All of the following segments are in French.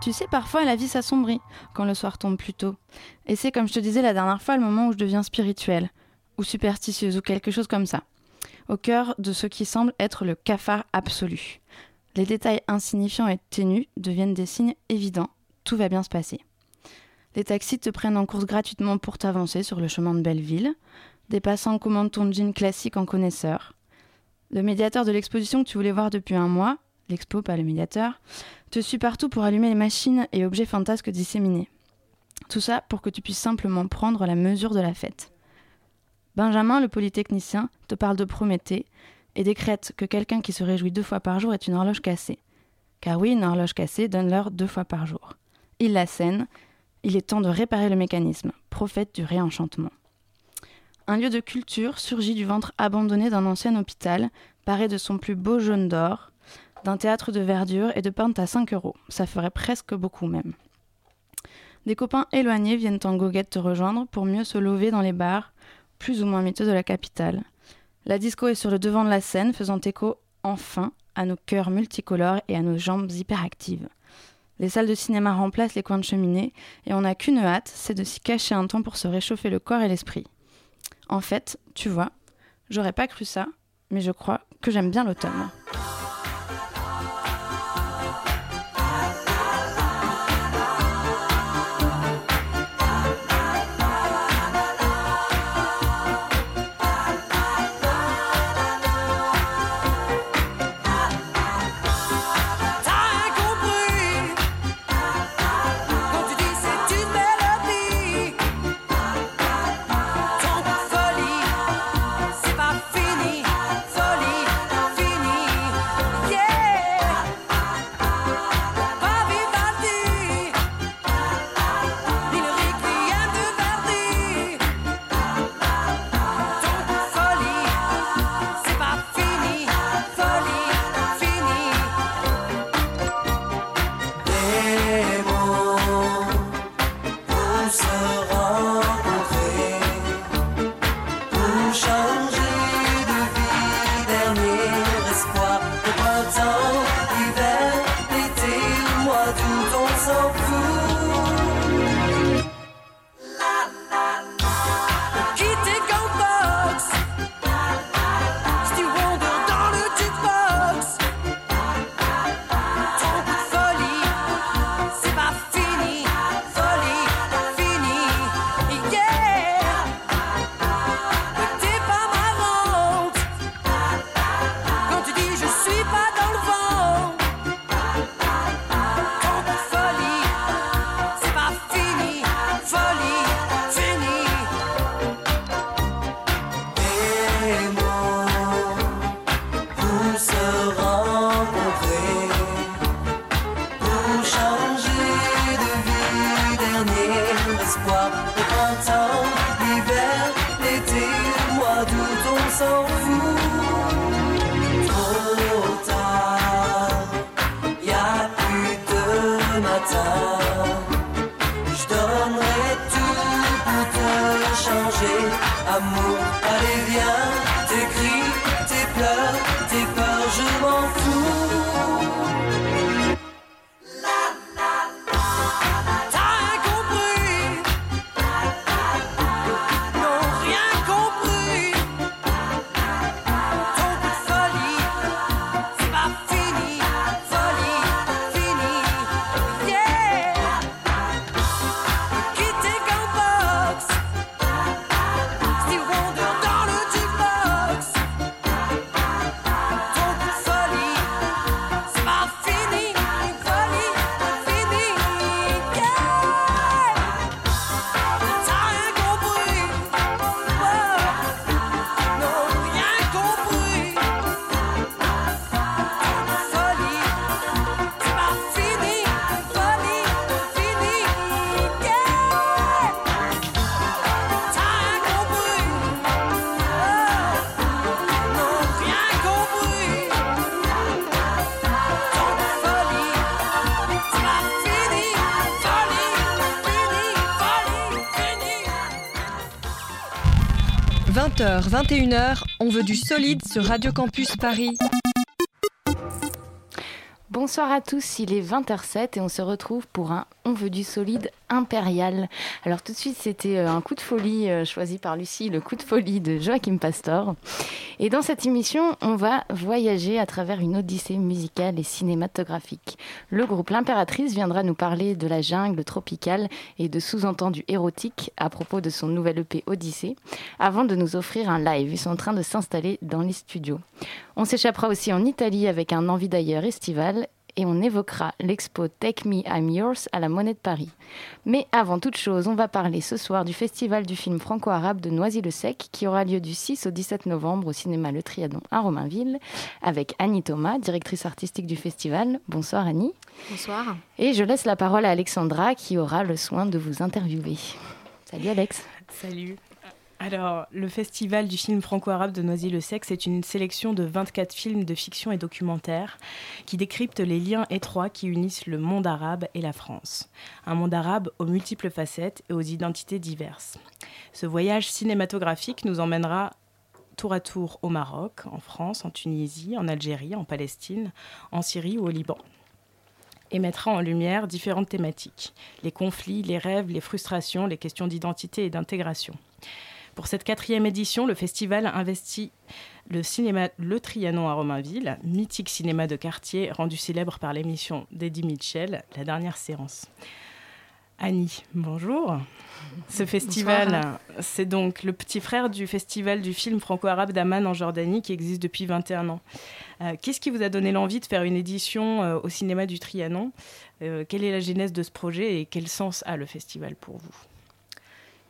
Tu sais, parfois la vie s'assombrit quand le soir tombe plus tôt. Et c'est comme je te disais la dernière fois le moment où je deviens spirituelle, ou superstitieuse, ou quelque chose comme ça. Au cœur de ce qui semble être le cafard absolu. Les détails insignifiants et ténus deviennent des signes évidents. Tout va bien se passer. Les taxis te prennent en course gratuitement pour t'avancer sur le chemin de Belleville. Des passants commandent ton jean classique en connaisseur. Le médiateur de l'exposition que tu voulais voir depuis un mois, l'expo pas le médiateur, te suit partout pour allumer les machines et objets fantasques disséminés. Tout ça pour que tu puisses simplement prendre la mesure de la fête. Benjamin, le polytechnicien, te parle de Prométhée et décrète que quelqu'un qui se réjouit deux fois par jour est une horloge cassée. Car oui, une horloge cassée donne l'heure deux fois par jour. Il la scène, il est temps de réparer le mécanisme, prophète du réenchantement. Un lieu de culture surgit du ventre abandonné d'un ancien hôpital, paré de son plus beau jaune d'or, d'un théâtre de verdure et de peintes à 5 euros. Ça ferait presque beaucoup même. Des copains éloignés viennent en goguette te rejoindre pour mieux se lever dans les bars, plus ou moins miteux de la capitale. La disco est sur le devant de la scène, faisant écho, enfin, à nos cœurs multicolores et à nos jambes hyperactives. Les salles de cinéma remplacent les coins de cheminée, et on n'a qu'une hâte, c'est de s'y cacher un temps pour se réchauffer le corps et l'esprit. En fait, tu vois, j'aurais pas cru ça, mais je crois que j'aime bien l'automne. 21h, on veut du solide sur Radio Campus Paris. Bonsoir à tous, il est 20h07 et on se retrouve pour un On veut du solide impérial. Alors tout de suite c'était euh, un coup de folie euh, choisi par Lucie, le coup de folie de Joachim Pastor. Et dans cette émission on va voyager à travers une odyssée musicale et cinématographique. Le groupe L'Impératrice viendra nous parler de la jungle tropicale et de sous-entendus érotiques à propos de son nouvel EP Odyssée, avant de nous offrir un live. Ils sont en train de s'installer dans les studios. On s'échappera aussi en Italie avec un envie d'ailleurs estival et on évoquera l'expo Take Me I'm Yours à la Monnaie de Paris. Mais avant toute chose, on va parler ce soir du festival du film franco-arabe de Noisy-le-Sec qui aura lieu du 6 au 17 novembre au cinéma Le Triadon à Romainville avec Annie Thomas, directrice artistique du festival. Bonsoir Annie. Bonsoir. Et je laisse la parole à Alexandra qui aura le soin de vous interviewer. Salut Alex. Salut. Alors, le Festival du film franco-arabe de Noisy-le-Sec, c'est une sélection de 24 films de fiction et documentaires qui décryptent les liens étroits qui unissent le monde arabe et la France. Un monde arabe aux multiples facettes et aux identités diverses. Ce voyage cinématographique nous emmènera tour à tour au Maroc, en France, en Tunisie, en Algérie, en Palestine, en Syrie ou au Liban et mettra en lumière différentes thématiques, les conflits, les rêves, les frustrations, les questions d'identité et d'intégration. Pour cette quatrième édition, le festival investit le cinéma Le Trianon à Romainville, mythique cinéma de quartier rendu célèbre par l'émission d'Eddie Mitchell, La dernière séance. Annie, bonjour. Ce festival, c'est donc le petit frère du festival du film franco-arabe d'Amman en Jordanie qui existe depuis 21 ans. Euh, qu'est-ce qui vous a donné l'envie de faire une édition euh, au cinéma du Trianon? Euh, Quelle est la genèse de ce projet et quel sens a le festival pour vous?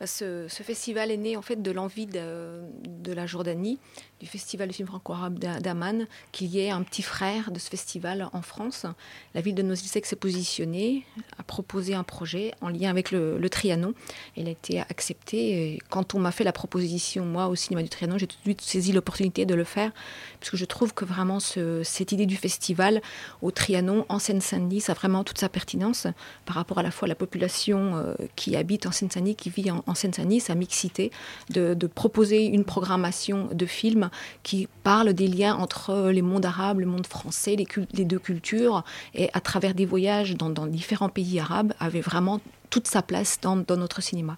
Bah, ce, festival est né en fait de l'envie de, la Jordanie, du festival du film franco-arabe d'Aman, qu'il y ait un petit frère de ce festival en France. La ville de Noisy-le-Sec s'est positionnée, a proposé un projet en lien avec le, Trianon. Il a été accepté. Quand on m'a fait la proposition, moi, au cinéma du Trianon, j'ai tout de suite saisi l'opportunité de le faire, puisque je trouve que vraiment cette idée du festival au Trianon, en Seine-Saint-Denis, ça a vraiment toute sa pertinence par rapport à la fois à la population euh, qui habite en Seine-Saint-Denis, qui vit en, en Seine-Saint-Denis, sa mixité, de, proposer une programmation de films qui parle des liens entre les mondes arabes, le monde français, les, deux cultures, et à travers des voyages dans, différents pays arabes, avait vraiment toute sa place dans, notre cinéma.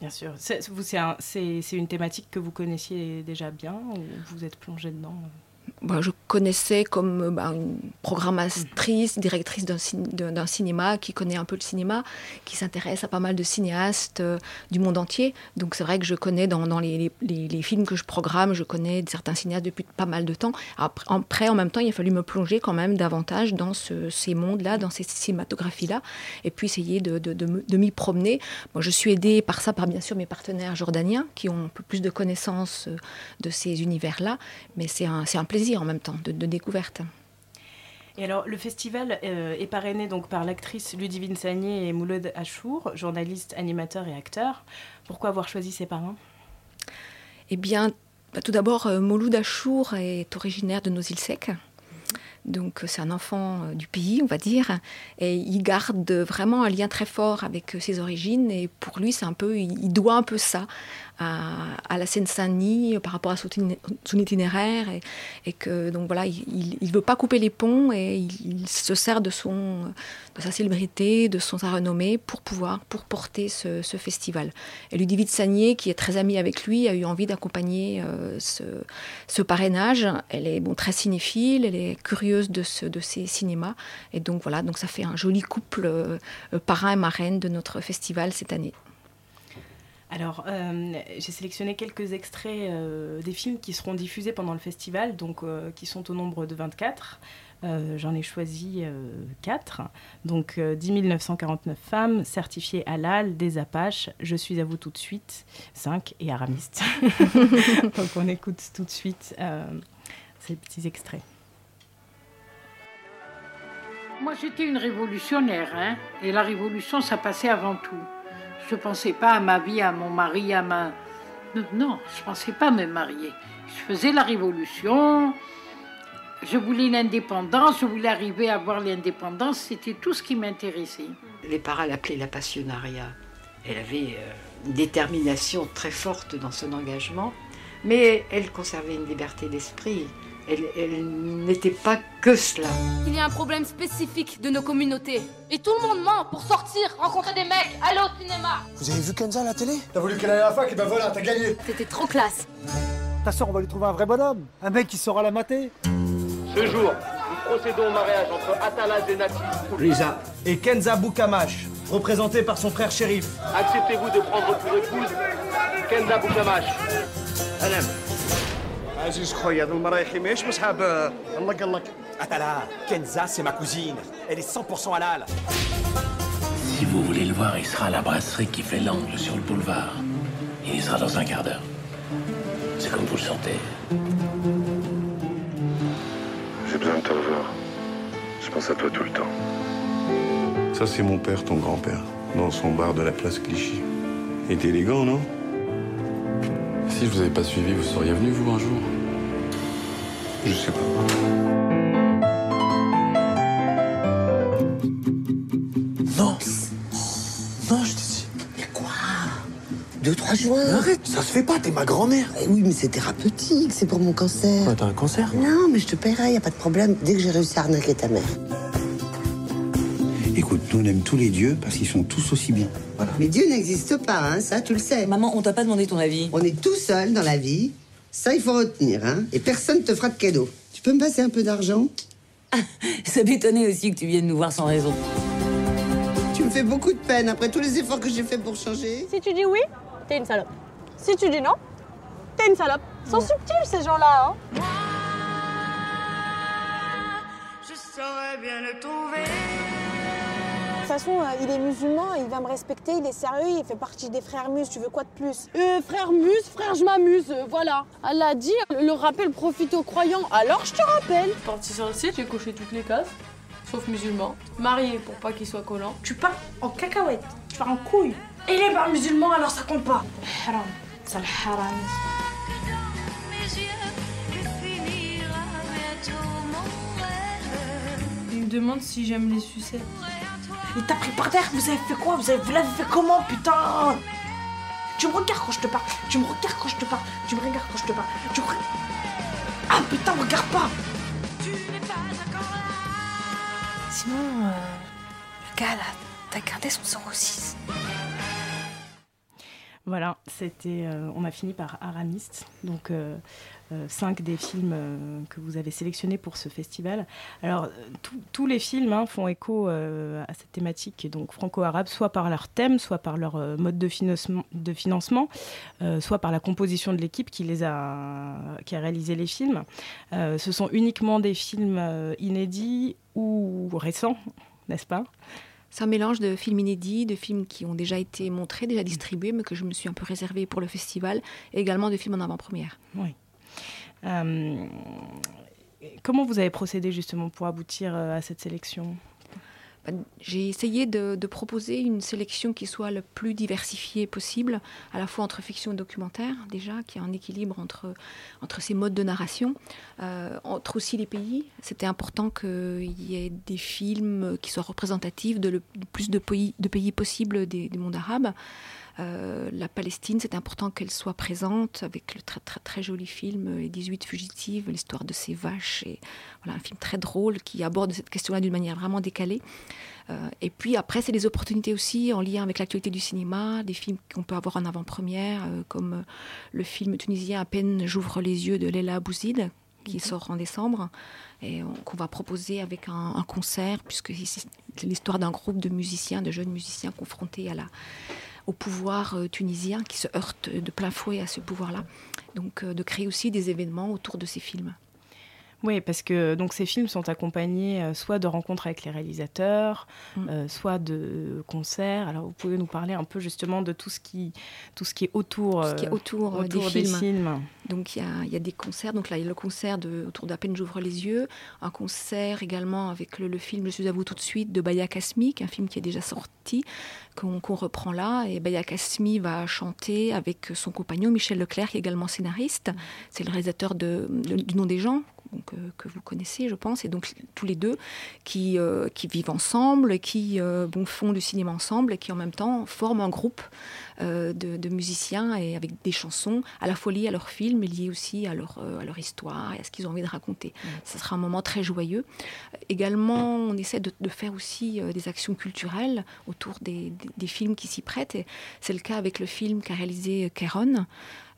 Bien sûr. C'est une thématique que vous connaissiez déjà bien ou vous êtes plongé dedans? Bah, je connaissais comme bah, une programmatrice, directrice d'un cinéma qui connaît un peu le cinéma, qui s'intéresse à pas mal de cinéastes euh, du monde entier. Donc c'est vrai que je connais dans, les, films que je programme, je connais certains cinéastes depuis pas mal de temps. Après, en même temps, il a fallu me plonger quand même davantage dans ce, ces mondes-là, dans ces cinématographies-là, et puis essayer de, m'y promener. Moi, je suis aidée par ça, par bien sûr mes partenaires jordaniens, qui ont un peu plus de connaissances euh, de ces univers-là, mais c'est un plaisir en même temps, de, découverte. Et alors, le festival euh, est parrainé donc par l'actrice Ludivine Sagné et Mouloud Achour, journaliste, animateur et acteur. Pourquoi avoir choisi ces parrains? Eh bien, bah, tout d'abord, euh, Mouloud Achour est originaire de Noisy-le-Sec. Donc c'est un enfant euh, du pays, on va dire, et il garde vraiment un lien très fort avec ses origines. Et pour lui, c'est un peu, il doit un peu ça à, la Seine-Saint-Denis par rapport à son, itinéraire. Et, que donc voilà il ne veut pas couper les ponts et il, se sert de son de sa célébrité de son sa renommée pour pouvoir pour porter ce, festival. Et Ludivine Sagné qui est très amie avec lui a eu envie d'accompagner euh, ce, parrainage. Elle est bon très cinéphile. Elle est curieuse de ce de ces cinémas et donc voilà donc ça fait un joli couple euh, parrain et marraine de notre festival cette année alors, euh, j'ai sélectionné quelques extraits euh, des films qui seront diffusés pendant le festival, donc euh, qui sont au nombre de 24. J'en ai choisi 4. Donc, 10 949 femmes, certifiées halal, des Apaches, Je suis à vous tout de suite, 5 et Aramiste. donc, on écoute tout de suite ces petits extraits. Moi, j'étais une révolutionnaire, hein, et la révolution, ça passait avant tout. Je ne pensais pas à ma vie, à mon mari, à ma... Non, je ne pensais pas me marier. Je faisais la révolution, je voulais l'indépendance, je voulais arriver à avoir l'indépendance, c'était tout ce qui m'intéressait. Les parents l'appelaient la passionnariat. Elle avait euh, une détermination très forte dans son engagement. Mais elle conservait une liberté d'esprit elle, n'était pas que cela. Il y a un problème spécifique de nos communautés. Et tout le monde ment pour sortir, rencontrer des mecs, aller au cinéma. Vous avez vu Kenza à la télé? T'as voulu qu'elle aille à la fac, et ben voilà, t'as gagné. C'était trop classe. Ta soeur, on va lui trouver un vrai bonhomme. Un mec qui saura la mater. Ce jour, nous procédons au mariage entre Atala Zenati Lisa. et Kenza Boukamash, représenté par son frère shérif. Acceptez-vous de prendre pour épouse Kenza Boukamash? Madame. عزيز خويا هذو المرايحي ماهيش مصحاب الله قال لك Atala, Kenza, c'est ma cousine. Elle est 100% halal. Si vous voulez le voir, il sera à la brasserie qui fait l'angle sur le boulevard. Il y sera dans un quart d'heure. C'est comme vous le sentez. J'ai besoin de te revoir. Je pense à toi tout le temps. Ça, c'est mon père, ton grand-père, dans son bar de la place Clichy. Il était élégant, non Si je vous avais pas suivi, vous seriez venu, vous, un jour? Je sais pas. Non Non, je te dis. Mais quoi? Deux, trois jours Arrête, ça se fait pas, t'es ma grand-mère. Eh oui, mais c'est thérapeutique, c'est pour mon cancer. Ouais, t'as un cancer Non, mais je te paierai, y a pas de problème, dès que j'ai réussi à arnaquer ta mère. Écoute, nous on aime tous les dieux parce qu'ils sont tous aussi bien. Voilà. Mais Dieu n'existe pas, hein, ça tu le sais. Maman, on t'a pas demandé ton avis. On est tout seul dans la vie, ça il faut retenir, hein. Et personne te fera de cadeau. Tu peux me passer un peu d'argent? Ça m'étonnait aussi que tu viennes nous voir sans raison. Tu me fais beaucoup de peine après tous les efforts que j'ai fait pour changer. Si tu dis oui, t'es une salope. Si tu dis non, t'es une salope. Ils sont subtils ces gens-là, hein. Je saurais bien le trouver. De toute façon, euh, il est musulman, il va me respecter, il est sérieux, il fait partie des frères Mus, tu veux quoi de plus Euh, frère Mus, frère je m'amuse, euh, voilà. Allah dit, le rappel profite aux croyants, alors je te rappelle. Parti sur le site, j'ai coché toutes les cases, sauf musulman. Marié pour pas qu'il soit collant. Tu pars en cacahuète, tu pars en couille. Et il est pas musulman, alors ça compte pas. Haram, ça le haram. Il me demande si j'aime les sucettes. Il t'a pris par terre, vous avez fait quoi? Vous avez vous l'avez fait comment, putain? Tu me regardes quand je te parle, tu me regardes quand je te parle, tu me regardes quand je te parle. Tu me Ah putain, regarde pas! Sinon, euh, le gars là, t'as gardé son 06. Voilà, c'était, euh, on a fini par Aramiste, donc euh, cinq des films euh, que vous avez sélectionnés pour ce festival. Alors, euh, tous- les films hein, font écho euh, à cette thématique donc franco-arabe, soit par leur thème, soit par leur euh, mode de financement, de financement euh, soit par la composition de l'équipe qui les a, qui a réalisé les films. Euh, ce sont uniquement des films euh, inédits ou récents, n'est-ce pas? C'est un mélange de films inédits, de films qui ont déjà été montrés, déjà distribués, mais que je me suis un peu réservé pour le festival, et également des films en avant-première. Oui. Euh, comment vous avez procédé justement pour aboutir euh, à cette sélection? Ben, J'ai essayé de, proposer une sélection qui soit le plus diversifiée possible, à la fois entre fiction et documentaire, déjà, qui a un équilibre entre, entre ces modes de narration, euh, entre aussi les pays. C'était important qu'il y ait des films qui soient représentatifs de le plus de pays, de pays possibles des, des mondes arabes. Euh, la Palestine, c'est important qu'elle soit présente avec le très très très joli film euh, Les 18 fugitives, l'histoire de ces vaches et voilà un film très drôle qui aborde cette question-là d'une manière vraiment décalée. Euh, et puis après, c'est des opportunités aussi en lien avec l'actualité du cinéma, des films qu'on peut avoir en avant-première, euh, comme le film tunisien À peine j'ouvre les yeux de Leila Bouzid, qui sort en décembre, et on- qu'on va proposer avec un, un concert, puisque c'est l'histoire d'un groupe de musiciens, de jeunes musiciens confrontés à la, au pouvoir euh, tunisien, qui se heurtent de plein fouet à ce pouvoir-là. Donc euh, de créer aussi des événements autour de ces films. Oui, parce que donc ces films sont accompagnés euh, soit de rencontres avec les réalisateurs, euh, soit de concerts. Alors vous pouvez nous parler un peu justement de tout ce qui, tout ce qui est autour, Tout ce qui est euh, autour, des, films. films. Donc il y a, il y a des concerts. Donc là, il y a le concert de, autour d'à peine j'ouvre les yeux. Un concert également avec le, le film Je suis à vous tout de suite de Baya Kasmi, qui est un film qui est déjà sorti, qu'on reprend là. Et Baya Kasmi va chanter avec son compagnon Michel Leclerc, qui est également scénariste. C'est le réalisateur de, de- du nom des gens, donc, que vous connaissez, je pense, et donc tous les deux qui, qui vivent ensemble, qui bon, font du cinéma ensemble et qui en même temps forment un groupe de, musiciens et avec des chansons à la fois liées à leur film, mais liées aussi à leur, à leur histoire et à ce qu'ils ont envie de raconter. Ce sera un moment très joyeux. Également, on essaie de, faire aussi des actions culturelles autour des, des films qui s'y prêtent. C'est le cas avec le film qu'a réalisé Kéron.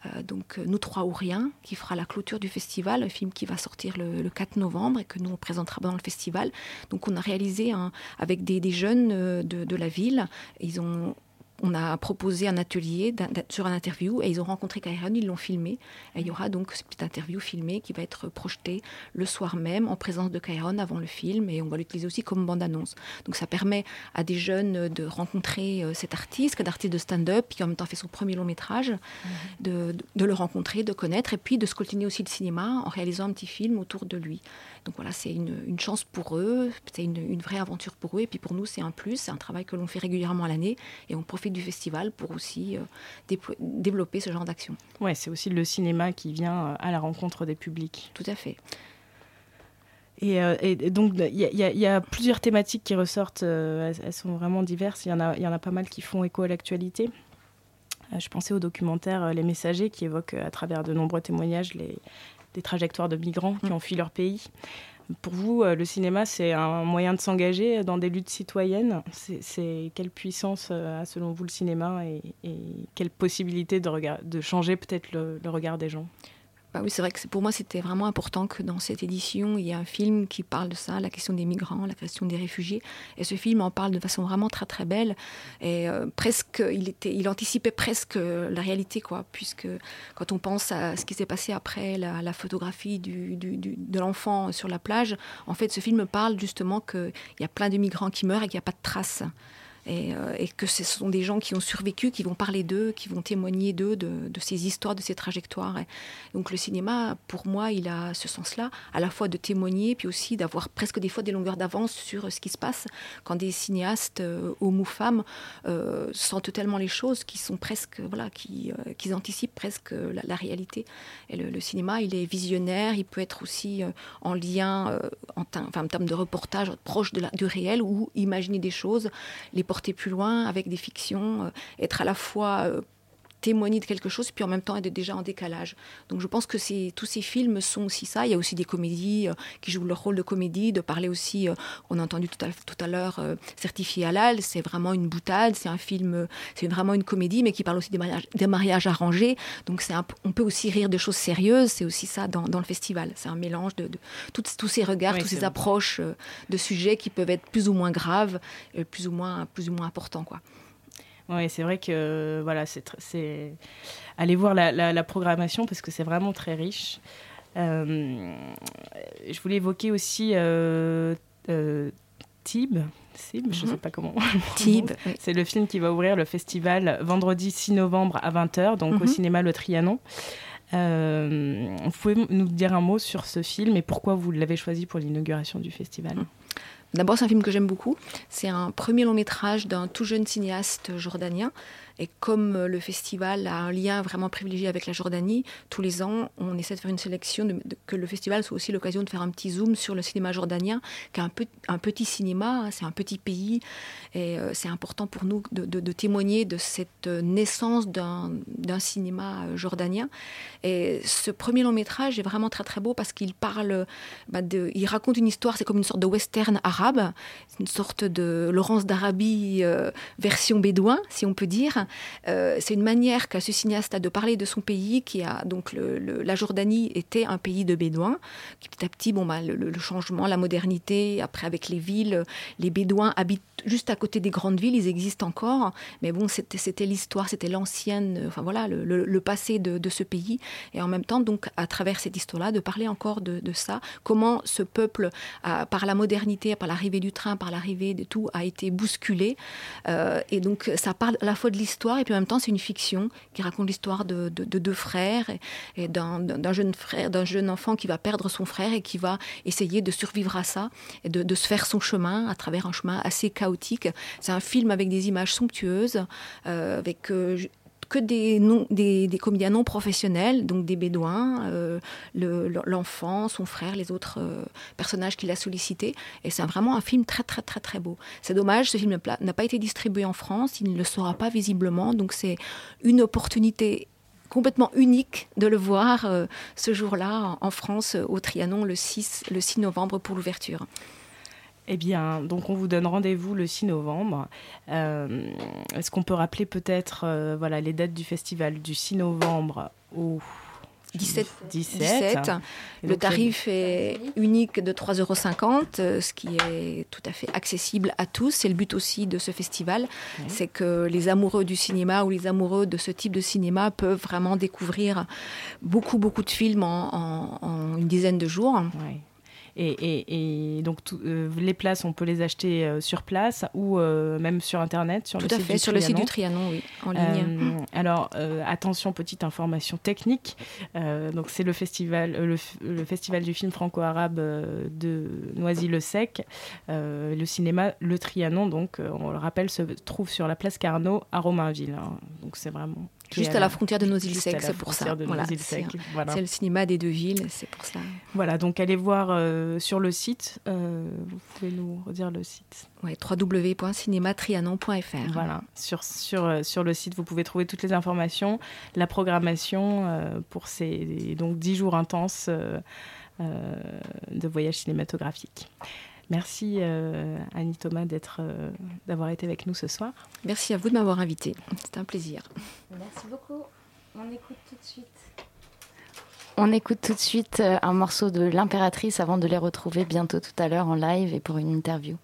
Euh, donc Nous trois ou rien, qui fera la clôture du festival, un film qui va sortir le, 4 novembre et que nous on présentera dans le festival. Donc on a réalisé avec des, jeunes euh, de, la ville, ils ont on a proposé un atelier sur un interview et ils ont rencontré Kairon, ils l'ont filmé. Et il y aura donc cette petite interview filmée qui va être projetée le soir même en présence de Kairon avant le film et on va l'utiliser aussi comme bande-annonce. Donc ça permet à des jeunes de rencontrer euh, cet artiste, un artiste de stand-up qui en même temps fait son premier long métrage, mhm. de, de, le rencontrer, de connaître et puis de scoltiner aussi le cinéma en réalisant un petit film autour de lui. Donc voilà, c'est une, chance pour eux, c'est une, vraie aventure pour eux. Et puis pour nous, c'est un plus, c'est un travail que l'on fait régulièrement à l'année. Et on profite du festival pour aussi euh, développer ce genre d'action. Ouais, c'est aussi le cinéma qui vient euh, à la rencontre des publics. Tout à fait. Et, euh, donc, il y, a plusieurs thématiques qui ressortent. elles, sont vraiment diverses. Il y, en a, y en a pas mal qui font écho à l'actualité. je pensais au documentaire Les Messagers qui évoque à travers de nombreux témoignages les, des trajectoires de migrants qui mm. ont fui leur pays. Pour vous, euh, le cinéma, c'est un moyen de s'engager dans des luttes citoyennes? C'est quelle puissance euh, a selon vous le cinéma et, quelle possibilité de, de changer peut-être le regard des gens? Bah oui, c'est vrai que pour moi, c'était vraiment important que dans cette édition, il y ait un film qui parle de ça, la question des migrants, la question des réfugiés. Et ce film en parle de façon vraiment très très belle. Et euh, presque, il, était, il anticipait presque la réalité, quoi, puisque quand on pense à ce qui s'est passé après la, photographie du, de l'enfant sur la plage, en fait, ce film parle justement qu'il y a plein de migrants qui meurent et qu'il n'y a pas de traces. Euh, et, que ce sont des gens qui ont survécu, qui vont parler d'eux, qui vont témoigner d'eux, de, ces histoires, de ces trajectoires. donc le cinéma, pour moi, il a ce sens-là, à la fois de témoigner, puis aussi d'avoir presque des fois des longueurs d'avance sur ce qui se passe quand des cinéastes, euh, hommes ou femmes, euh, sentent tellement les choses qui sont presque, voilà, qui, qui anticipent presque la, réalité. Et le, cinéma, il est visionnaire, il peut être aussi en lien, en, enfin, en termes de reportage proche du réel, ou imaginer des choses, les porter plus loin avec des fictions, euh, être à la fois euh, témoigner de quelque chose, puis en même temps être déjà en décalage. Donc je pense que tous ces films sont aussi ça. Il y a aussi des comédies euh, qui jouent leur rôle de comédie, de parler aussi, on a entendu tout à, tout à l'heure, Certifié halal, c'est vraiment une boutade, c'est un film, c'est vraiment une comédie, mais qui parle aussi des mariages, des mariages arrangés. Donc c'est on peut aussi rire de choses sérieuses, c'est aussi ça dans, le festival. C'est un mélange de, tous ces regards, toutes ces approches de sujets qui peuvent être plus ou moins graves, plus ou moins, plus ou moins importants. Quoi. Oui, c'est vrai que voilà, c'est aller voir la, programmation parce que c'est vraiment très riche. Euh, je voulais évoquer aussi euh, euh, Tib. je ne sais mhm. pas comment. Tib. C'est le film qui va ouvrir le festival vendredi 6 novembre à 20h, donc au mhm. cinéma Le Trianon. vous pouvez nous dire un mot sur ce film et pourquoi vous l'avez choisi pour l'inauguration du festival? D'abord, c'est un film que j'aime beaucoup. C'est un premier long métrage d'un tout jeune cinéaste jordanien et comme euh, le festival a un lien vraiment privilégié avec la Jordanie, tous les ans, on essaie de faire une sélection, que le festival soit aussi l'occasion de faire un petit zoom sur le cinéma jordanien, qui est un, petit cinéma, hein, c'est un petit pays, et euh, c'est important pour nous de, témoigner de cette naissance d'un cinéma euh, jordanien. Et ce premier long métrage est vraiment très très beau parce qu'il parle, bah, il raconte une histoire, c'est comme une sorte de western arabe, une sorte de Laurence d'Arabie version bédouin, si on peut dire. Euh, c'est une manière qu'a ce cinéaste de parler de son pays, qui a donc la Jordanie était un pays de Bédouins, qui petit à petit, bon, bah, le, changement, la modernité, après avec les villes, les Bédouins habitent juste à côté des grandes villes, ils existent encore, mais bon, c'était l'histoire, c'était l'ancienne, enfin voilà, le, passé de, ce pays, et en même temps, donc, à travers cette histoire-là, de parler encore de, ça, comment ce peuple, par la modernité, par l'arrivée du train, par l'arrivée de tout, a été bousculé, euh, et donc ça parle à la fois de l'histoire, et puis en même temps c'est une fiction qui raconte l'histoire de, deux frères et, d'un jeune frère, d'un jeune enfant qui va perdre son frère et qui va essayer de survivre à ça et de, se faire son chemin à travers un chemin assez chaotique. C'est un film avec des images somptueuses, euh, avec euh, que des, non, des, des comédiens non professionnels, donc des bédouins, euh, le- le- l'enfant, son frère, les autres euh, personnages qu'il a sollicités. Et c'est vraiment un film très, très, très, très beau. C'est dommage, ce film n'a- pas été distribué en France, il ne le sera pas visiblement. Donc c'est une opportunité complètement unique de le voir euh, ce jour-là en France, au Trianon, le 6, le 6 novembre pour l'ouverture. Eh bien, donc on vous donne rendez-vous le 6 novembre. Euh, Est-ce qu'on peut rappeler peut-être euh, voilà, les dates du festival du 6 novembre au 17. 17. 17. Et Le tarif est unique de 3,50 euros, euh, ce qui est tout à fait accessible à tous. C'est le but aussi de ce festival, c'est que les amoureux du cinéma ou les amoureux de ce type de cinéma peuvent vraiment découvrir beaucoup, beaucoup de films en, en- en une dizaine de jours. Ouais. Et, donc tout- euh, les places, on peut les acheter euh, sur place ou euh, même sur internet, sur Tout le à site fait, du sur le site du Trianon. Oui, en ligne. Alors attention, petite information technique. Donc c'est le festival, le, festival du film franco-arabe de Noisy-le-Sec. Le cinéma Le Trianon, donc on le rappelle, se trouve sur la place Carnot à Romainville. hein. Donc c'est vraiment Juste à la frontière de à Noisy-le-Sec, la c'est pour ça. Voilà, c'est voilà. le cinéma des deux villes, c'est pour ça. Voilà, donc allez voir euh, sur le site. euh, vous pouvez nous redire le site Ouais, www.cinématrianon.fr. Voilà, sur, sur, euh, sur le site, vous pouvez trouver toutes les informations, la programmation euh, pour ces donc 10 jours intenses de voyage cinématographique. Merci euh, Annie Thomas d'être, euh, d'avoir été avec nous ce soir. Merci à vous de m'avoir invité. C'est un plaisir. Merci beaucoup. On écoute tout de suite. On écoute tout de suite euh, un morceau de l'impératrice avant de les retrouver bientôt tout à l'heure en live et pour une interview.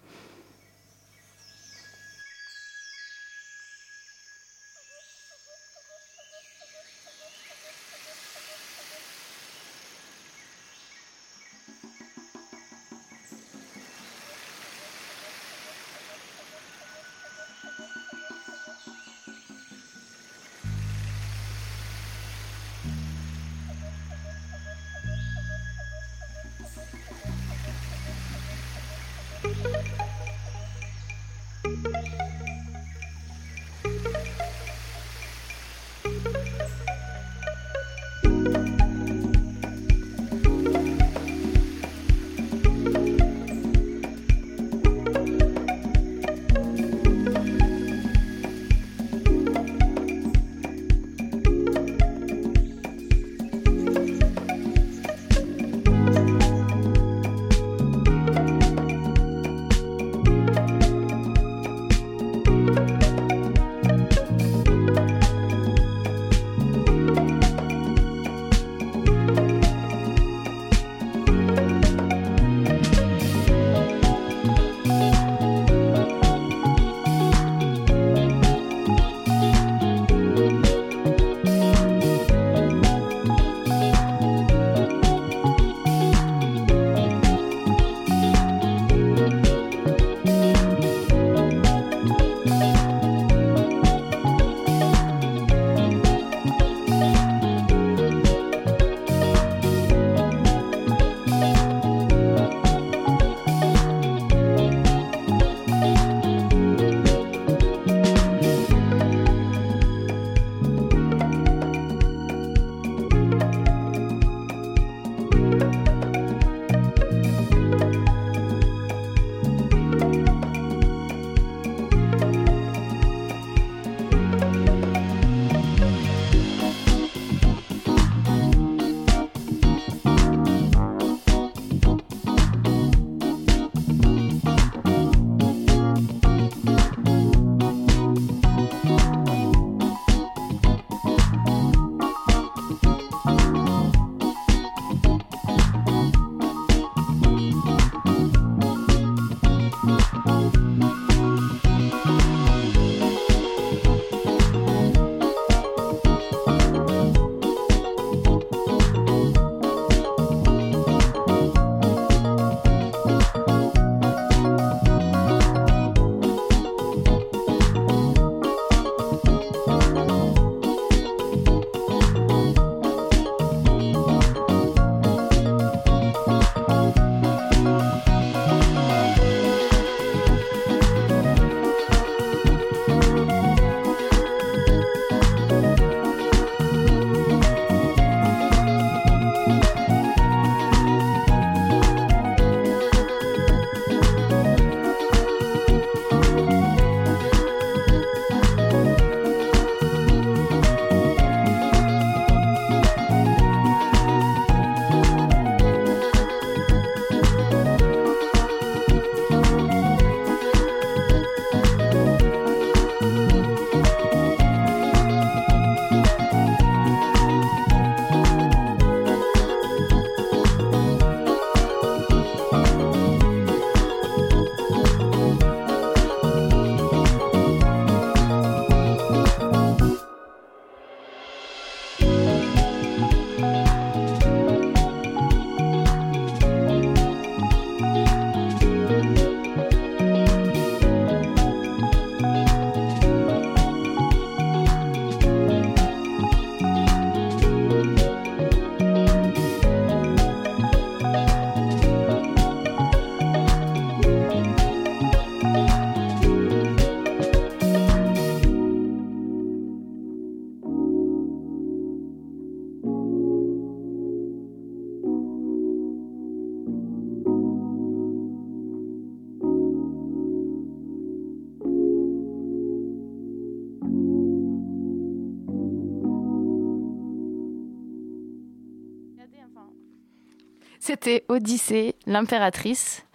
C'était Odyssée, l'impératrice.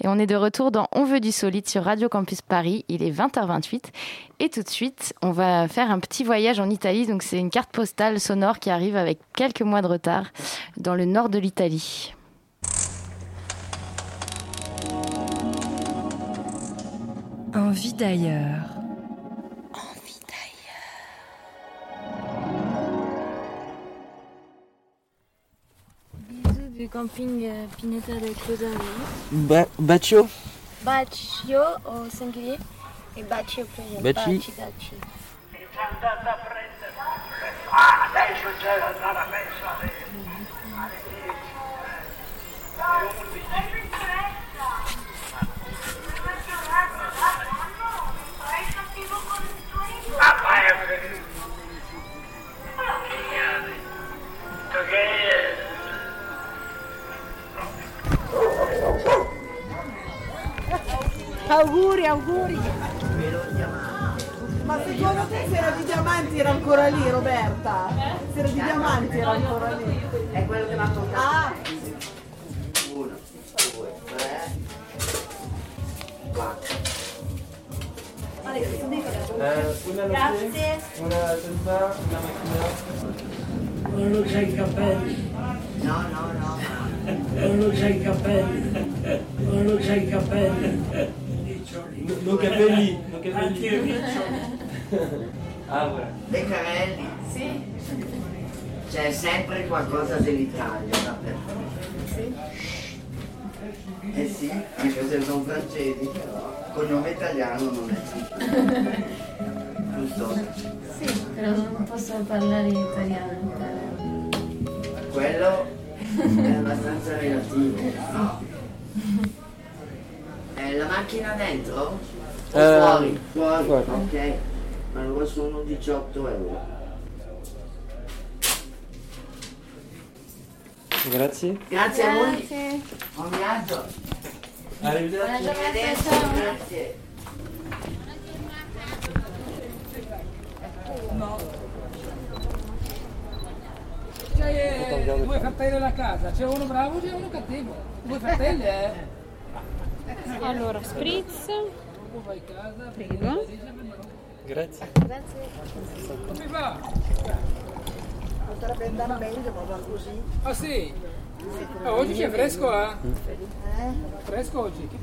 Et on est de retour dans On veut du solide sur Radio Campus Paris. Il est 20h28. Et tout de suite, on va faire un petit voyage en Italie. Donc, c'est une carte postale sonore qui arrive avec quelques mois de retard dans le nord de l'Italie. Envie d'ailleurs. Du camping euh, Pineta del Closari. Ba Baccio Baccio au singulier et Baccio pluriel. Baci. Baci, Baci. Qualcosa dell'Italia dappertutto. Eh sì, anche se sono francesi, però col nome italiano non è. Giusto? Sì, però non posso parlare italiano. Quello è abbastanza relativo. No. È la macchina dentro? O Eh, fuori? Fuori, fuori. ok. Allora sono 18 euro. Grazie. Grazie a voi. Grazie. Buon viaggio. Arrivederci. Grazie. C'hai eh, due fratelli alla casa, c'è uno bravo e c'è uno cattivo. Due fratelli, eh? Allora, spritz. Vai a casa, Prego. Grazie. Come va? Potrebbe andare meglio, ma così. Ah sì? Ah, oggi c'è fresco, eh? Fresco oggi? Che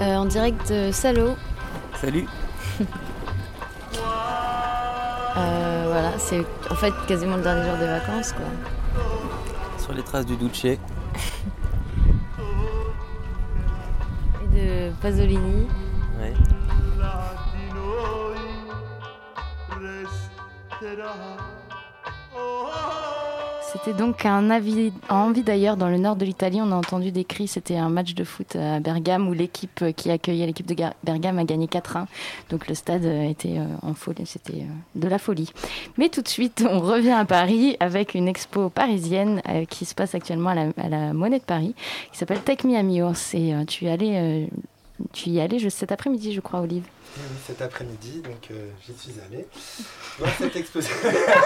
Euh, en direct de Salo. Salut. Euh, voilà, c'est en fait quasiment le dernier jour des vacances, quoi. Sur les traces du Duce. Et de Pasolini. C'était donc un avis, envie d'ailleurs dans le nord de l'Italie. On a entendu des cris. C'était un match de foot à Bergame où l'équipe qui accueillait l'équipe de Bergame a gagné 4-1. Donc le stade était en folie. C'était de la folie. Mais tout de suite, on revient à Paris avec une expo parisienne qui se passe actuellement à la, Monnaie de Paris qui s'appelle Miami Horse. Et tu es allé, tu y allais cet après-midi, je crois, Olive. Oui, cet après-midi, donc euh, j'y suis allé. Dans cette, exposition,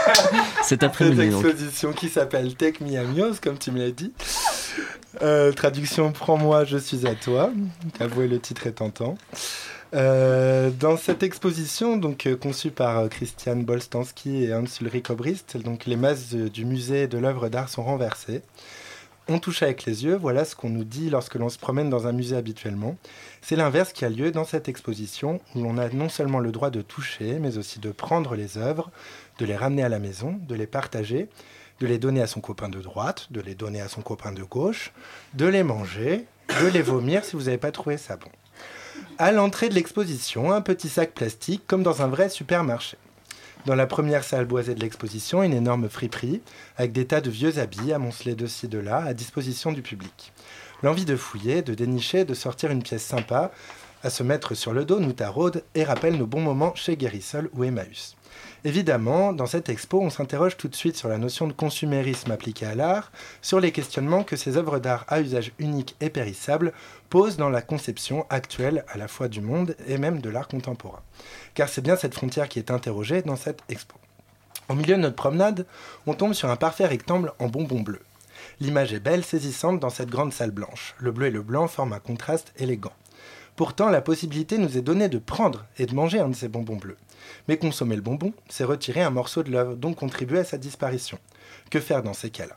cet après-midi, cette exposition qui s'appelle Tech Miamios, comme tu me l'as dit. Euh, traduction Prends-moi, je suis à toi. Avouez, le titre est tentant. Euh, dans cette exposition, donc conçue par Christian Bolstanski et Hans Ulrich Obrist, donc les masses du musée de l'œuvre d'art sont renversées. On touche avec les yeux, voilà ce qu'on nous dit lorsque l'on se promène dans un musée habituellement. C'est l'inverse qui a lieu dans cette exposition, où l'on a non seulement le droit de toucher, mais aussi de prendre les œuvres, de les ramener à la maison, de les partager, de les donner à son copain de droite, de les donner à son copain de gauche, de les manger, de les vomir si vous n'avez pas trouvé ça bon. À l'entrée de l'exposition, un petit sac plastique comme dans un vrai supermarché. Dans la première salle boisée de l'exposition, une énorme friperie, avec des tas de vieux habits amoncelés de ci, de là, à disposition du public. L'envie de fouiller, de dénicher, de sortir une pièce sympa, à se mettre sur le dos nous taraude et rappelle nos bons moments chez Guérissol ou Emmaüs. Évidemment, dans cette expo, on s'interroge tout de suite sur la notion de consumérisme appliqué à l'art, sur les questionnements que ces œuvres d'art à usage unique et périssable posent dans la conception actuelle à la fois du monde et même de l'art contemporain. Car c'est bien cette frontière qui est interrogée dans cette expo. Au milieu de notre promenade, on tombe sur un parfait rectangle en bonbons bleus. L'image est belle, saisissante dans cette grande salle blanche. Le bleu et le blanc forment un contraste élégant. Pourtant, la possibilité nous est donnée de prendre et de manger un de ces bonbons bleus. Mais consommer le bonbon, c'est retirer un morceau de l'œuvre, donc contribuer à sa disparition. Que faire dans ces cas-là?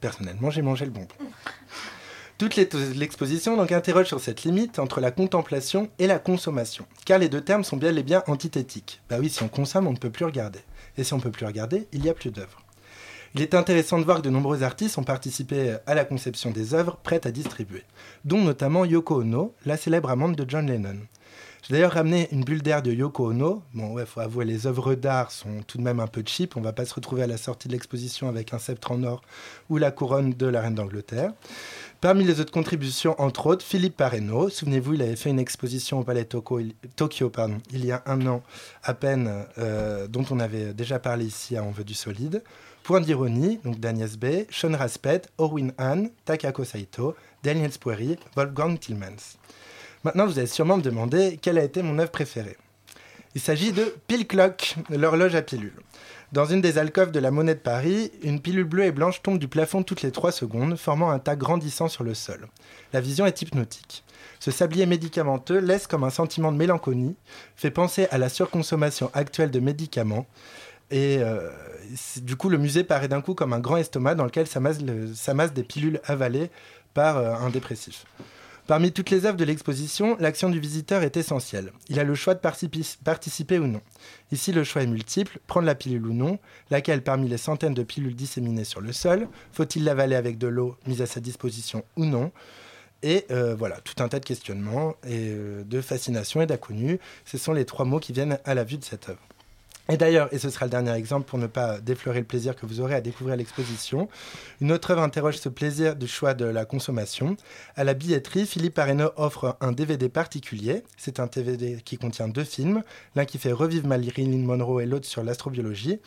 Personnellement, j'ai mangé le bonbon. Toute l'exposition donc interroge sur cette limite entre la contemplation et la consommation, car les deux termes sont bien les biens antithétiques. Bah oui, si on consomme, on ne peut plus regarder. Et si on ne peut plus regarder, il n'y a plus d'œuvre. Il est intéressant de voir que de nombreux artistes ont participé à la conception des œuvres prêtes à distribuer, dont notamment Yoko Ono, la célèbre amante de John Lennon. J'ai d'ailleurs ramené une bulle d'air de Yoko Ono. Bon, ouais, faut avouer, les œuvres d'art sont tout de même un peu cheap. On va pas se retrouver à la sortie de l'exposition avec un sceptre en or ou la couronne de la reine d'Angleterre. Parmi les autres contributions, entre autres, Philippe Pareno. Souvenez-vous, il avait fait une exposition au Palais Tokyo, pardon, il y a un an à peine, euh, dont on avait déjà parlé ici à On veut du solide. Point d'ironie, donc d'Agnès B., Sean Raspet, Orwin Hahn, Takako Saito, Daniel Spoeri, Wolfgang Tillmans. Maintenant, vous allez sûrement me demander quelle a été mon œuvre préférée? Il s'agit de Pile Clock, l'horloge à pilule. Dans une des alcôves de la Monnaie de Paris, une pilule bleue et blanche tombe du plafond toutes les 3 secondes, formant un tas grandissant sur le sol. La vision est hypnotique. Ce sablier médicamenteux laisse comme un sentiment de mélancolie, fait penser à la surconsommation actuelle de médicaments, et euh, du coup le musée paraît d'un coup comme un grand estomac dans lequel s'amassent des pilules avalées par euh, un dépressif. Parmi toutes les œuvres de l'exposition, l'action du visiteur est essentielle. Il a le choix de participer ou non. Ici, le choix est multiple, prendre la pilule ou non, laquelle parmi les centaines de pilules disséminées sur le sol, faut-il l'avaler avec de l'eau mise à sa disposition ou non? Et euh, voilà, tout un tas de questionnements et euh, de fascination et d'inconnu. Ce sont les trois mots qui viennent à la vue de cette œuvre. Et d'ailleurs, et ce sera le dernier exemple pour ne pas déflorer le plaisir que vous aurez à découvrir l'exposition, une autre œuvre interroge ce plaisir du choix de la consommation. À la billetterie, Philippe Areno offre un DVD particulier. C'est un DVD qui contient deux films, l'un qui fait revivre Marilyn Monroe et l'autre sur l'astrobiologie.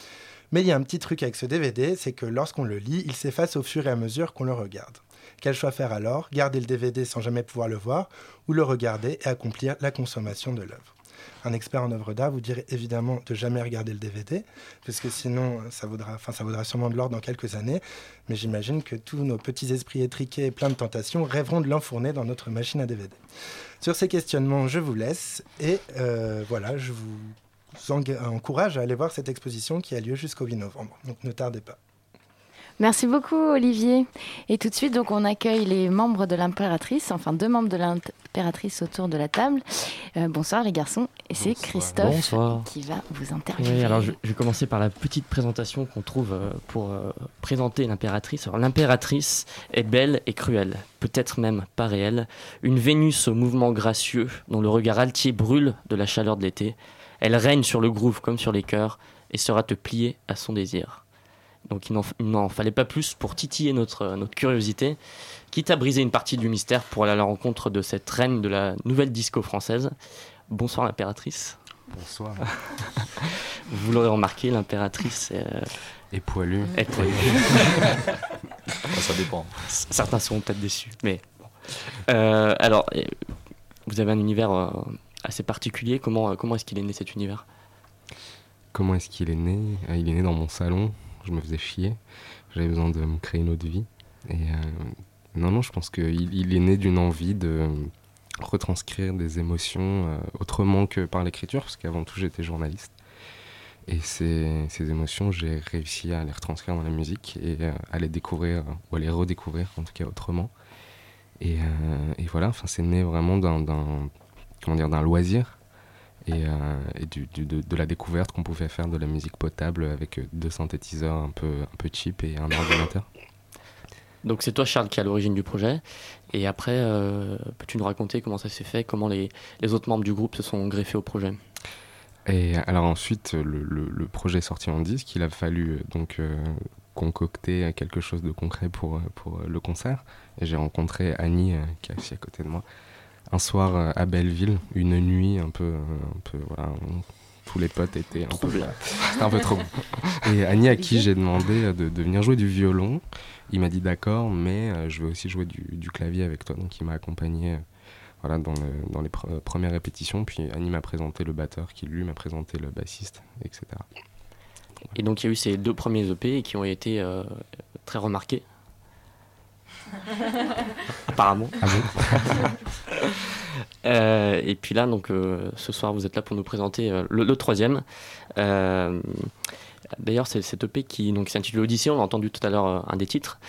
Mais il y a un petit truc avec ce DVD, c'est que lorsqu'on le lit, il s'efface au fur et à mesure qu'on le regarde. Quel choix faire alors? Garder le DVD sans jamais pouvoir le voir ou le regarder et accomplir la consommation de l'œuvre? Un expert en œuvre d'art vous dirait évidemment de jamais regarder le DVD, parce que sinon, ça vaudra, enfin, ça vaudra sûrement de l'or dans quelques années. Mais j'imagine que tous nos petits esprits étriqués et pleins de tentations rêveront de l'enfourner dans notre machine à DVD. Sur ces questionnements, je vous laisse et euh, voilà, je vous encourage à aller voir cette exposition qui a lieu jusqu'au 8 novembre. Donc ne tardez pas. Merci beaucoup Olivier. Et tout de suite, donc, on accueille les membres de l'impératrice, enfin deux membres de l'impératrice autour de la table. Euh, bonsoir les garçons. Et c'est Christophe qui va vous interviewer. Oui, alors je, vais commencer par la petite présentation qu'on trouve euh, pour euh, présenter l'impératrice. Alors l'impératrice est belle et cruelle, peut-être même pas réelle. Une Vénus au mouvement gracieux, dont le regard altier brûle de la chaleur de l'été. Elle règne sur le groove comme sur les cœurs et sera te plier à son désir. Donc il n'en fallait pas plus pour titiller notre, notre curiosité, quitte à briser une partie du mystère pour aller à la rencontre de cette reine de la nouvelle disco française. Bonsoir l'impératrice. Bonsoir. Vous l'aurez remarqué, l'impératrice est, est poilue. Est poilue. ça dépend. Certains seront peut-être déçus, mais bon. euh, alors, vous avez un univers euh, assez particulier. Comment, comment est-ce qu'il est né cet univers? Comment est-ce qu'il est né? Il est né dans mon salon. Je me faisais chier. J'avais besoin de me créer une autre vie. Et euh, non, non, je pense qu'il il est né d'une envie de retranscrire des émotions euh, autrement que par l'écriture, parce qu'avant tout j'étais journaliste. Et ces, ces émotions, j'ai réussi à les retranscrire dans la musique et euh, à les découvrir, ou à les redécouvrir en tout cas autrement. Et, voilà, c'est né vraiment d'un, comment d'un loisir et, et du, du, de, de, la découverte qu'on pouvait faire de la musique potable avec deux synthétiseurs un peu, un peu cheap et un ordinateur. Donc c'est toi Charles qui est à l'origine du projet. Et après, euh, peux-tu nous raconter comment ça s'est fait, comment les, les, autres membres du groupe se sont greffés au projet? Et alors ensuite, le, le, le, projet est sorti en disque. Il a fallu donc euh, concocter quelque chose de concret pour, pour le concert. Et j'ai rencontré Annie, euh, qui est assise à côté de moi, un soir à Belleville, une nuit un peu... Un peu voilà, tous les potes étaient un peu, c'était un peu trop. Et Annie, à qui j'ai demandé de, de, venir jouer du violon, il m'a dit d'accord, mais euh, je veux aussi jouer du, du, clavier avec toi. Donc il m'a accompagné euh, voilà, dans, le, dans les pr premières répétitions. Puis Annie m'a présenté le batteur, qui lui m'a présenté le bassiste, etc. Et donc il y a eu ces deux premiers EP qui ont été euh, très remarqués. Apparemment. Ah bon euh, et puis là, donc, euh, ce soir, vous êtes là pour nous présenter euh, le, le, troisième. D'ailleurs, c'est cet EP qui, s'intitule Odyssée. On a entendu tout à l'heure un des titres.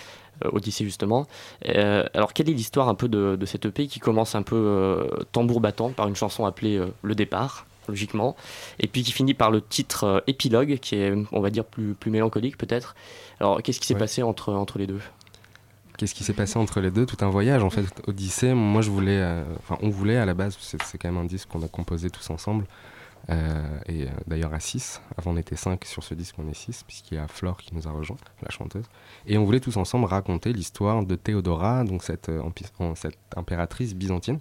Odyssée justement. alors quelle est l'histoire un peu de, de, cet EP qui commence un peu tambour battant par une chanson appelée Le départ logiquement, et puis qui finit par le titre épilogue qui est on va dire plus, plus mélancolique peut-être. Alors qu'est-ce qui s'est ouais. passé entre, entre les deux? Qu'est-ce qui s'est passé entre les deux Tout un voyage en fait. Odyssée, moi je voulais, euh, enfin on voulait à la base, c'est quand même un disque qu'on a composé tous ensemble. Euh, et euh, d'ailleurs à 6, avant on était 5 sur ce disque, on est 6, puisqu'il y a Flore qui nous a rejoint, la chanteuse. Et on voulait tous ensemble raconter l'histoire de Théodora, donc cette, cette impératrice byzantine,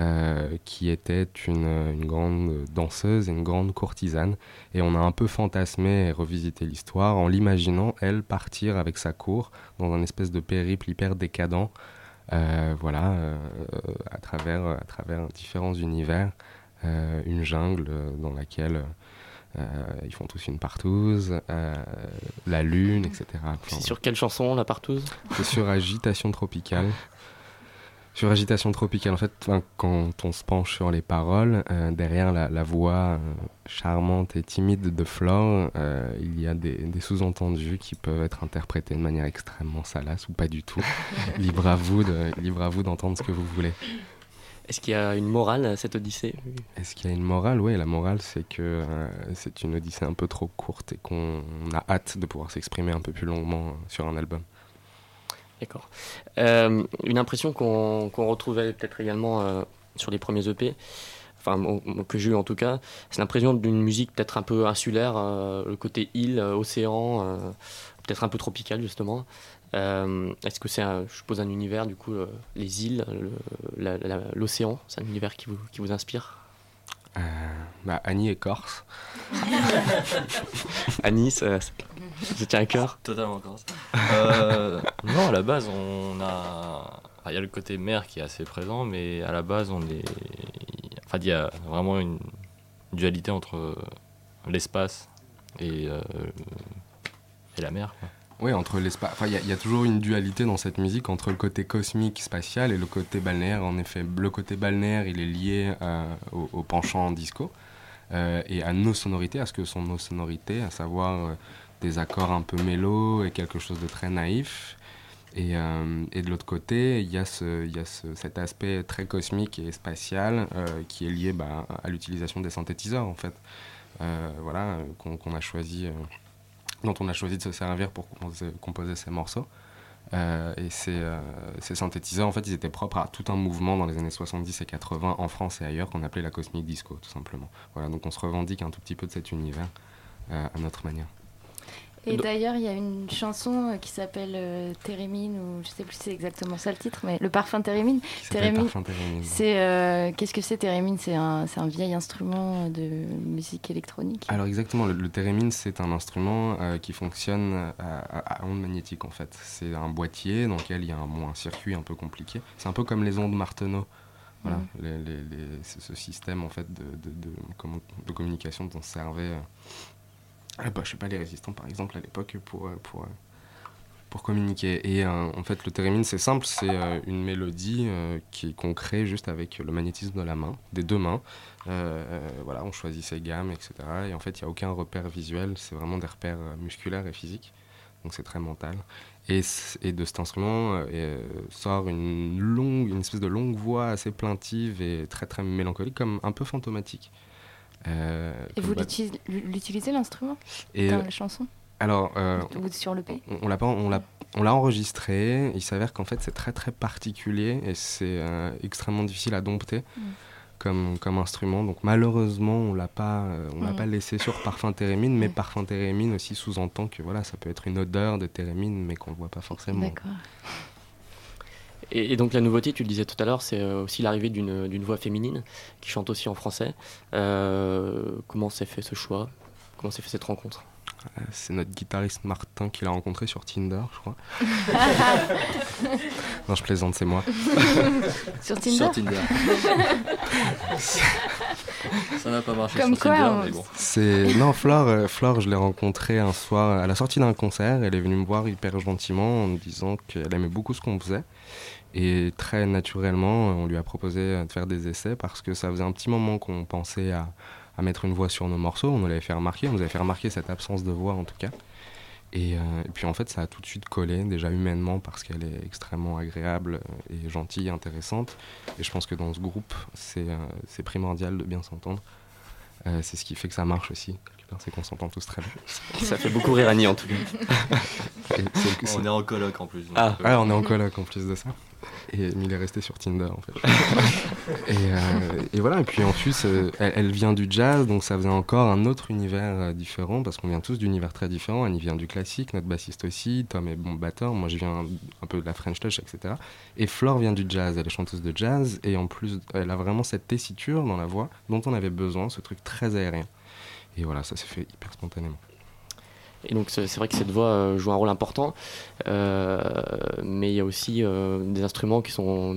euh, qui était une, une, grande danseuse et une grande courtisane. Et on a un peu fantasmé et revisité l'histoire en l'imaginant, elle, partir avec sa cour dans un espèce de périple hyper décadent, euh, voilà, euh, à, travers, à travers différents univers, une jungle dans laquelle ils font tous une partouze, la lune, etc. C'est sur quelle chanson, la partouze? C'est sur Agitation tropicale. Sur Agitation tropicale, en fait, quand on se penche sur les paroles, euh, derrière la, la voix euh, charmante et timide de Flore, euh, il y a des, des sous-entendus qui peuvent être interprétés de manière extrêmement salace ou pas du tout. libre à vous de, libre à vous d'entendre ce que vous voulez. Est-ce qu'il y a une morale à cette odyssée? Est-ce qu'il y a une morale? Oui, la morale, c'est que euh, c'est une odyssée un peu trop courte et qu'on a hâte de pouvoir s'exprimer un peu plus longuement sur un album. D'accord. Euh, une impression qu'on qu retrouvait peut-être également euh, sur les premiers EP, enfin que j'ai eu en tout cas, c'est l'impression d'une musique peut-être un peu insulaire, euh, le côté île, océan, peut-être un peu tropical justement. Est-ce que c'est, je suppose, un univers du coup, les îles, l'océan, c'est un univers qui vous inspire? Euh, bah, Annie est corse. Annie, ça, ça tient à cœur Totalement corse. Euh, non, à la base, on a. Il y a le côté mer qui est assez présent, mais à la base, on est. Enfin, il y a vraiment une dualité entre l'espace et, euh, et la mer. Quoi. Oui, entre l'espace. Enfin, il y, a toujours une dualité dans cette musique entre le côté cosmique, spatial et le côté balnéaire. En effet, le côté balnéaire, il est lié euh, au, au, penchant disco euh, et à nos sonorités, à ce que sont nos sonorités, à savoir euh, des accords un peu mélos et quelque chose de très naïf. Et, de l'autre côté, il y a, cet aspect très cosmique et spatial qui est lié bah, à l'utilisation des synthétiseurs, en fait. Voilà, qu'on qu a choisi dont on a choisi de se servir pour composer, ces morceaux. Euh, et ces, euh, ces, synthétiseurs, en fait, ils étaient propres à tout un mouvement dans les années 70 et 80 en France et ailleurs qu'on appelait la cosmic disco, tout simplement. Voilà, donc on se revendique un tout petit peu de cet univers euh, à notre manière. Et d'ailleurs, il y a une chanson euh, qui s'appelle euh, Térémine, ou je sais plus si c'est exactement ça le titre, mais le parfum Térémine. Térémine. c'est euh, qu'est-ce que c'est Térémine C'est un, c'est un vieil instrument de musique électronique. Alors exactement, le, le thérémine c'est un instrument euh, qui fonctionne à, à, à ondes magnétiques en fait. C'est un boîtier dans lequel il y a un, bon, un circuit un peu compliqué. C'est un peu comme les ondes Martenot. Voilà, Mhm. les- les- les- ce, système en fait de, de, de, de communication dont servaient, euh, ah bah, je sais pas, les résistants par exemple à l'époque pour, euh, pour, euh, pour communiquer. Et euh, en fait, le thérémine, c'est simple, c'est une mélodie euh, qu'on crée juste avec le magnétisme de la main, des deux mains. Voilà, on choisit ses gammes, etc. Et en fait, il n'y a aucun repère visuel, c'est vraiment des repères musculaires et physiques. Donc c'est très mental. Et, et de cet instrument sort une longue, une espèce de longue voix assez plaintive et très très mélancolique, comme un peu fantomatique. Euh, Et vous l'utilisez- l'instrument dans euh, la chanson? alors, euh, Ou sur le on, l'a pas, on l'a, enregistré. Il s'avère qu'en fait c'est très très particulier et c'est euh, extrêmement difficile à dompter Mm. comme, comme instrument. Donc malheureusement on l'a pas, euh, on l'a Mm. pas laissé sur Parfum Térémine, mais Mm. Parfum Térémine aussi sous-entend que voilà ça peut être une odeur de Térémine, mais qu'on ne voit pas forcément. D'accord. Et, et donc la nouveauté, tu le disais tout à l'heure, c'est euh, aussi l'arrivée d'une d'une voix féminine qui chante aussi en français. Euh, comment s'est fait ce choix? Comment s'est fait cette rencontre? Euh, C'est notre guitariste Martin qui l'a rencontré sur Tinder, je crois. non, je plaisante, c'est moi. Sur Tinder? Sur Tinder. Ça n'a pas marché Comme sur quoi, Tinder, on- mais bon. C'est non Flore, euh, Flore, je l'ai rencontrée un soir à la sortie d'un concert. Elle est venue me voir hyper gentiment en me disant qu'elle aimait beaucoup ce qu'on faisait. Et très naturellement, on lui a proposé de faire des essais parce que ça faisait un petit moment qu'on pensait à, à mettre une voix sur nos morceaux. On nous l'avait fait remarquer, on nous avait fait remarquer cette absence de voix en tout cas. Et, euh, et puis en fait, ça a tout de suite collé, déjà humainement, parce qu'elle est extrêmement agréable et gentille, intéressante. Et je pense que dans ce groupe, c'est euh, c'est primordial de bien s'entendre. Euh, c'est ce qui fait que ça marche aussi, quelque part, c'est qu'on s'entend tous très bien. Ça fait beaucoup rire Annie en tout cas. On est en coloc en plus. Ah. euh, Ouais, on est en coloc en plus de ça. Et mais il est resté sur Tinder en fait. et, euh, et voilà, et puis en plus, euh, elle, vient du jazz, donc ça faisait encore un autre univers euh, différent, parce qu'on vient tous d'univers très différents. Annie vient du classique, notre bassiste aussi, Tom est bon batteur, moi je viens un peu de la French Touch, etc. Et Flore vient du jazz, elle est chanteuse de jazz, et en plus, elle a vraiment cette tessiture dans la voix dont on avait besoin, ce truc très aérien. Et voilà, ça s'est fait hyper spontanément. Et donc c'est vrai que cette voix euh, joue un rôle important, euh, mais il y a aussi euh, des instruments qui sont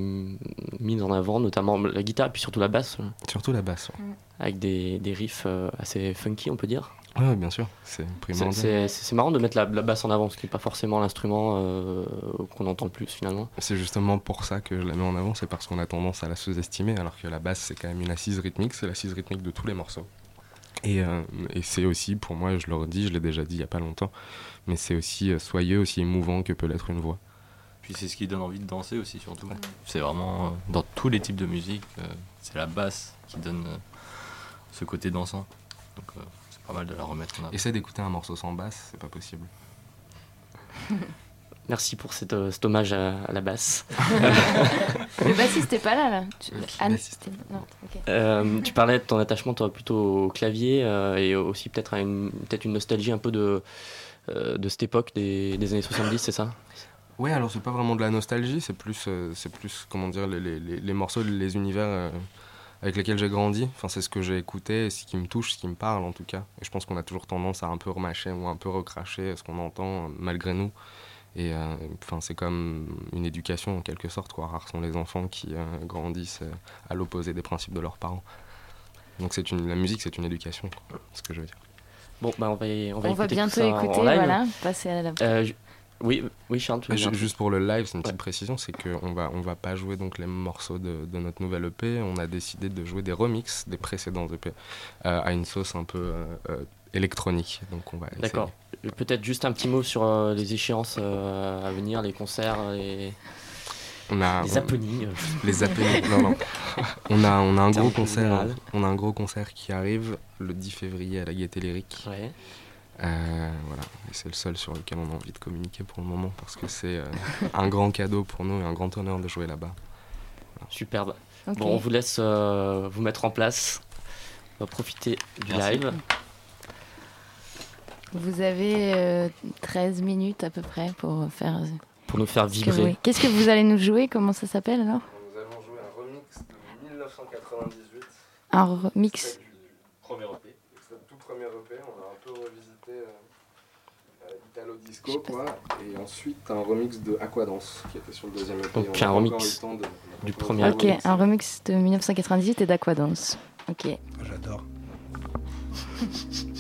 mis en avant, notamment la guitare et puis surtout la basse, Surtout la basse. ouais. avec des, des riffs assez funky on peut dire. Ouais, bien sûr, c'est primordial. C'est c'est marrant de mettre la, la basse en avant, ce qui n'est pas forcément l'instrument euh, qu'on entend le plus finalement. C'est justement pour ça que je la mets en avant, c'est parce qu'on a tendance à la sous-estimer, alors que la basse c'est quand même une assise rythmique, c'est l'assise rythmique de tous les morceaux. Et, euh, et c'est aussi, pour moi, je le redis, je l'ai déjà dit il y a pas longtemps, mais c'est aussi euh, soyeux, aussi émouvant que peut l'être une voix. Puis c'est ce qui donne envie de danser aussi, surtout. C'est vraiment, euh, dans tous les types de musique, euh, c'est la basse qui donne euh, ce côté dansant. Donc euh, c'est pas mal de la remettre en avant. Essaie d'écouter un morceau sans basse, c'est pas possible. Merci pour cet, euh, cet hommage à, à la basse. Le bassiste n'est pas là, là. Tu- Anne, non, ok. Euh, tu parlais de ton attachement toi, plutôt au clavier euh, et aussi peut-être à une, peut-être une nostalgie un peu de, euh, de cette époque des, des années 70, c'est ça? Ouais, alors c'est pas vraiment de la nostalgie, c'est plus, euh, c'est plus comment dire, les, les- les- morceaux, les univers euh, avec lesquels j'ai grandi. Enfin, c'est ce que j'ai écouté, ce qui me touche, ce qui me parle en tout cas. Et je pense qu'on a toujours tendance à un peu remâcher ou un peu recracher ce qu'on entend malgré nous. Et euh, enfin, c'est comme une éducation en quelque sorte. Quoi. Rares sont les enfants qui euh, grandissent euh, à l'opposé des principes de leurs parents. Donc c'est une, la musique, c'est une éducation, quoi, ce que je veux dire. Bon, bah on va, on va On va écouter bientôt écouter, en live. voilà, passer à la. Euh, ju- oui, oui, Charles, tu veux Juste pour le live, c'est une petite précision, c'est qu'on va, on va pas jouer donc les morceaux de, de notre nouvelle EP, on a décidé de jouer des remixes des précédents EP euh, à une sauce un peu euh, électronique. Donc on va essayer. D'accord. Peut-être juste un petit mot sur euh, les échéances euh, à venir, les concerts, les, On a, les happenings. Les happenings, non, non. On a, on a un gros concert. On a un gros concert qui arrive le 10 février à la Gaieté Lyrique. Ouais. Euh, voilà, et c'est le seul sur lequel on a envie de communiquer pour le moment parce que c'est euh, un grand cadeau pour nous et un grand honneur de jouer là-bas. Superbe. Bon, on vous laisse euh, vous mettre en place. On va profiter du Merci. live. Vous avez euh, 13 minutes à peu près pour faire. Pour nous faire vibrer. Qu'est-ce que vous allez nous jouer? Comment ça s'appelle alors? Nous allons jouer un remix de 1998. Un remix. Premier EP. C'est le tout premier EP. On a un peu revisité euh, euh, Italo Disco, quoi. Et ensuite, un remix de Aquadance qui était sur le deuxième EP. Donc, On un remix de- du premier Ok, un remix de 1998 et d'Aquadance. Ok. J'adore.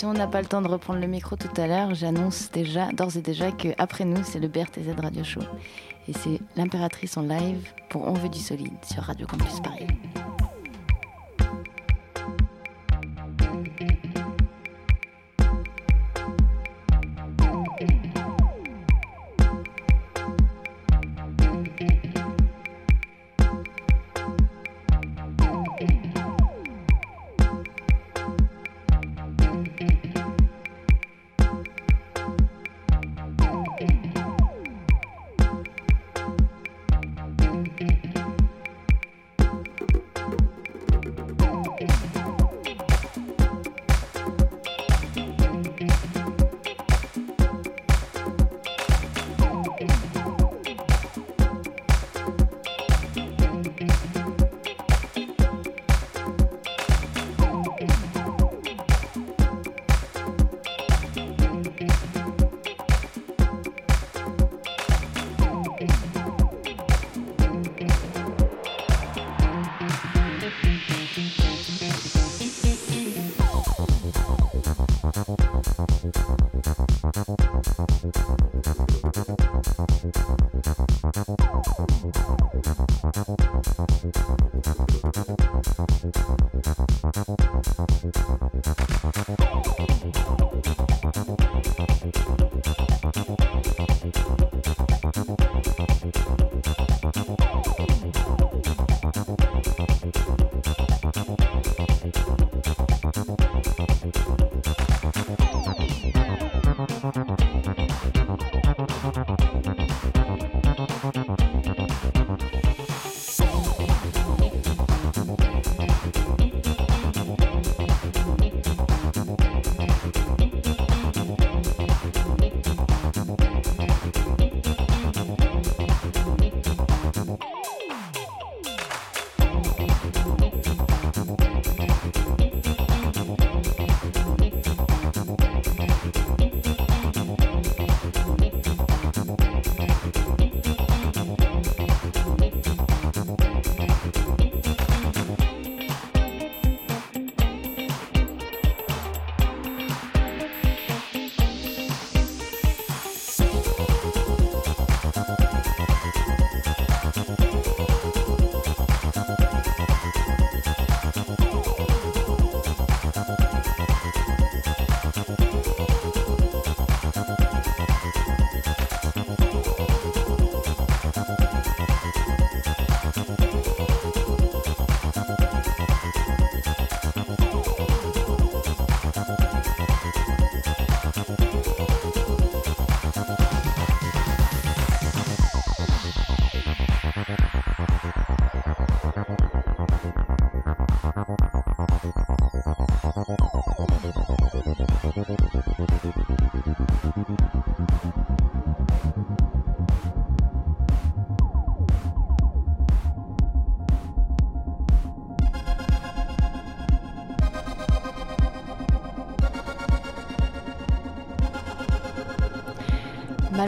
si on n'a pas le temps de reprendre le micro tout à l'heure, j'annonce déjà, d'ores et déjà que après nous, c'est le BRTZ Radio Show. Et c'est l'impératrice en live pour On veut du solide sur Radio Campus Paris.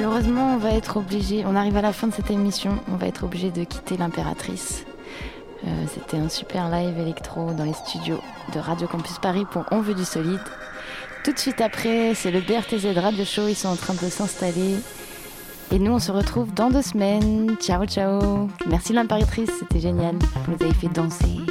Malheureusement, on va être obligé, on arrive à la fin de cette émission, on va être obligé de quitter l'impératrice. Euh, C'était un super live électro dans les studios de Radio Campus Paris pour On veut du solide. Tout de suite après, c'est le BRTZ Radio Show, ils sont en train de s'installer. Et nous, on se retrouve dans deux semaines. Ciao, ciao. Merci l'impératrice, c'était génial. Vous avez fait danser.